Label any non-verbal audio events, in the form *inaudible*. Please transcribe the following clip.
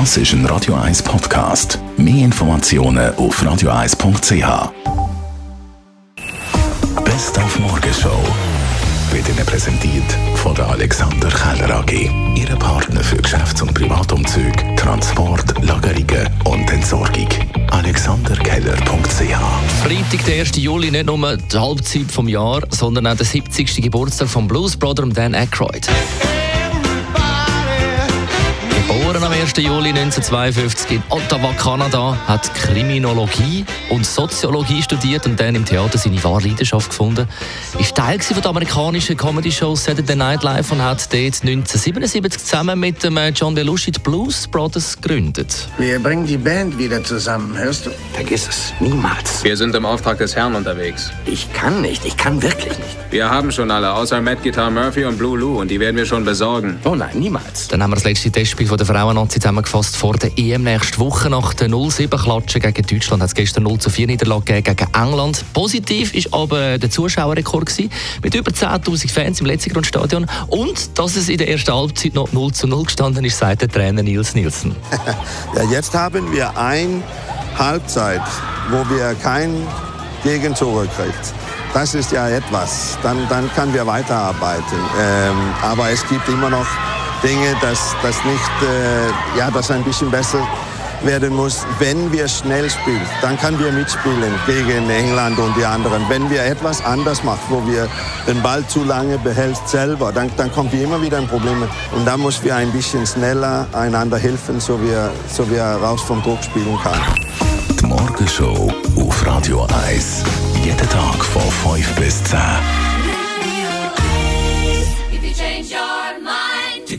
Das ist ein Radio 1 Podcast. Mehr Informationen auf radio1.ch. Best auf Morgenshow wird Ihnen präsentiert von der Alexander Keller AG. Ihre Partner für Geschäfts- und Privatumzug, Transport, Lagerungen und Entsorgung. AlexanderKeller.ch Freitag, der 1. Juli, nicht nur die Halbzeit vom Jahr, sondern auch der 70. Geburtstag von Blues Brother Dan Aykroyd. 1. Juli 1952 in Ottawa, Kanada, hat Kriminologie und Soziologie studiert und dann im Theater seine wahre Leidenschaft gefunden. Ist Teil von der amerikanischen Comedy-Show Saturday Night Live und hat dort 1977 zusammen mit dem äh, John Belushi die Blues Brothers gegründet. Wir bringen die Band wieder zusammen, hörst du? Vergiss es, niemals. Wir sind im Auftrag des Herrn unterwegs. Ich kann nicht, ich kann wirklich nicht. Wir haben schon alle, außer Matt Guitar Murphy und Blue Lou, und die werden wir schon besorgen. Oh nein, niemals. Dann haben wir das letzte Testspiel von der Frauen-Nazi zusammengefasst vor der EM nächste Woche. Nach der 0-7-Klatsche gegen Deutschland hat es gestern 0 4 Niederlage gegen England. Positiv war aber der Zuschauerrekord gewesen, mit über 10.000 Fans im letzten Grundstadion. Und dass es in der ersten Halbzeit noch 0 zu 0 gestanden ist, sagt der Trainer Nils Nielsen. *laughs* Ja, jetzt haben wir eine Halbzeit, wo wir kein Gegentore kriegt. Das ist ja etwas. Dann, dann können wir weiterarbeiten. Ähm, aber es gibt immer noch Dinge, dass das nicht, äh, ja, das ein bisschen besser werden muss. Wenn wir schnell spielen, dann können wir mitspielen gegen England und die anderen. Wenn wir etwas anders machen, wo wir den Ball zu lange behält selber, dann, dann kommt wie immer wieder ein Problem. Und da müssen wir ein bisschen schneller einander helfen, so wir, so wir raus vom Druck spielen können. Die Morgenshow auf Radio 1. Jeden Tag von 5 bis 10.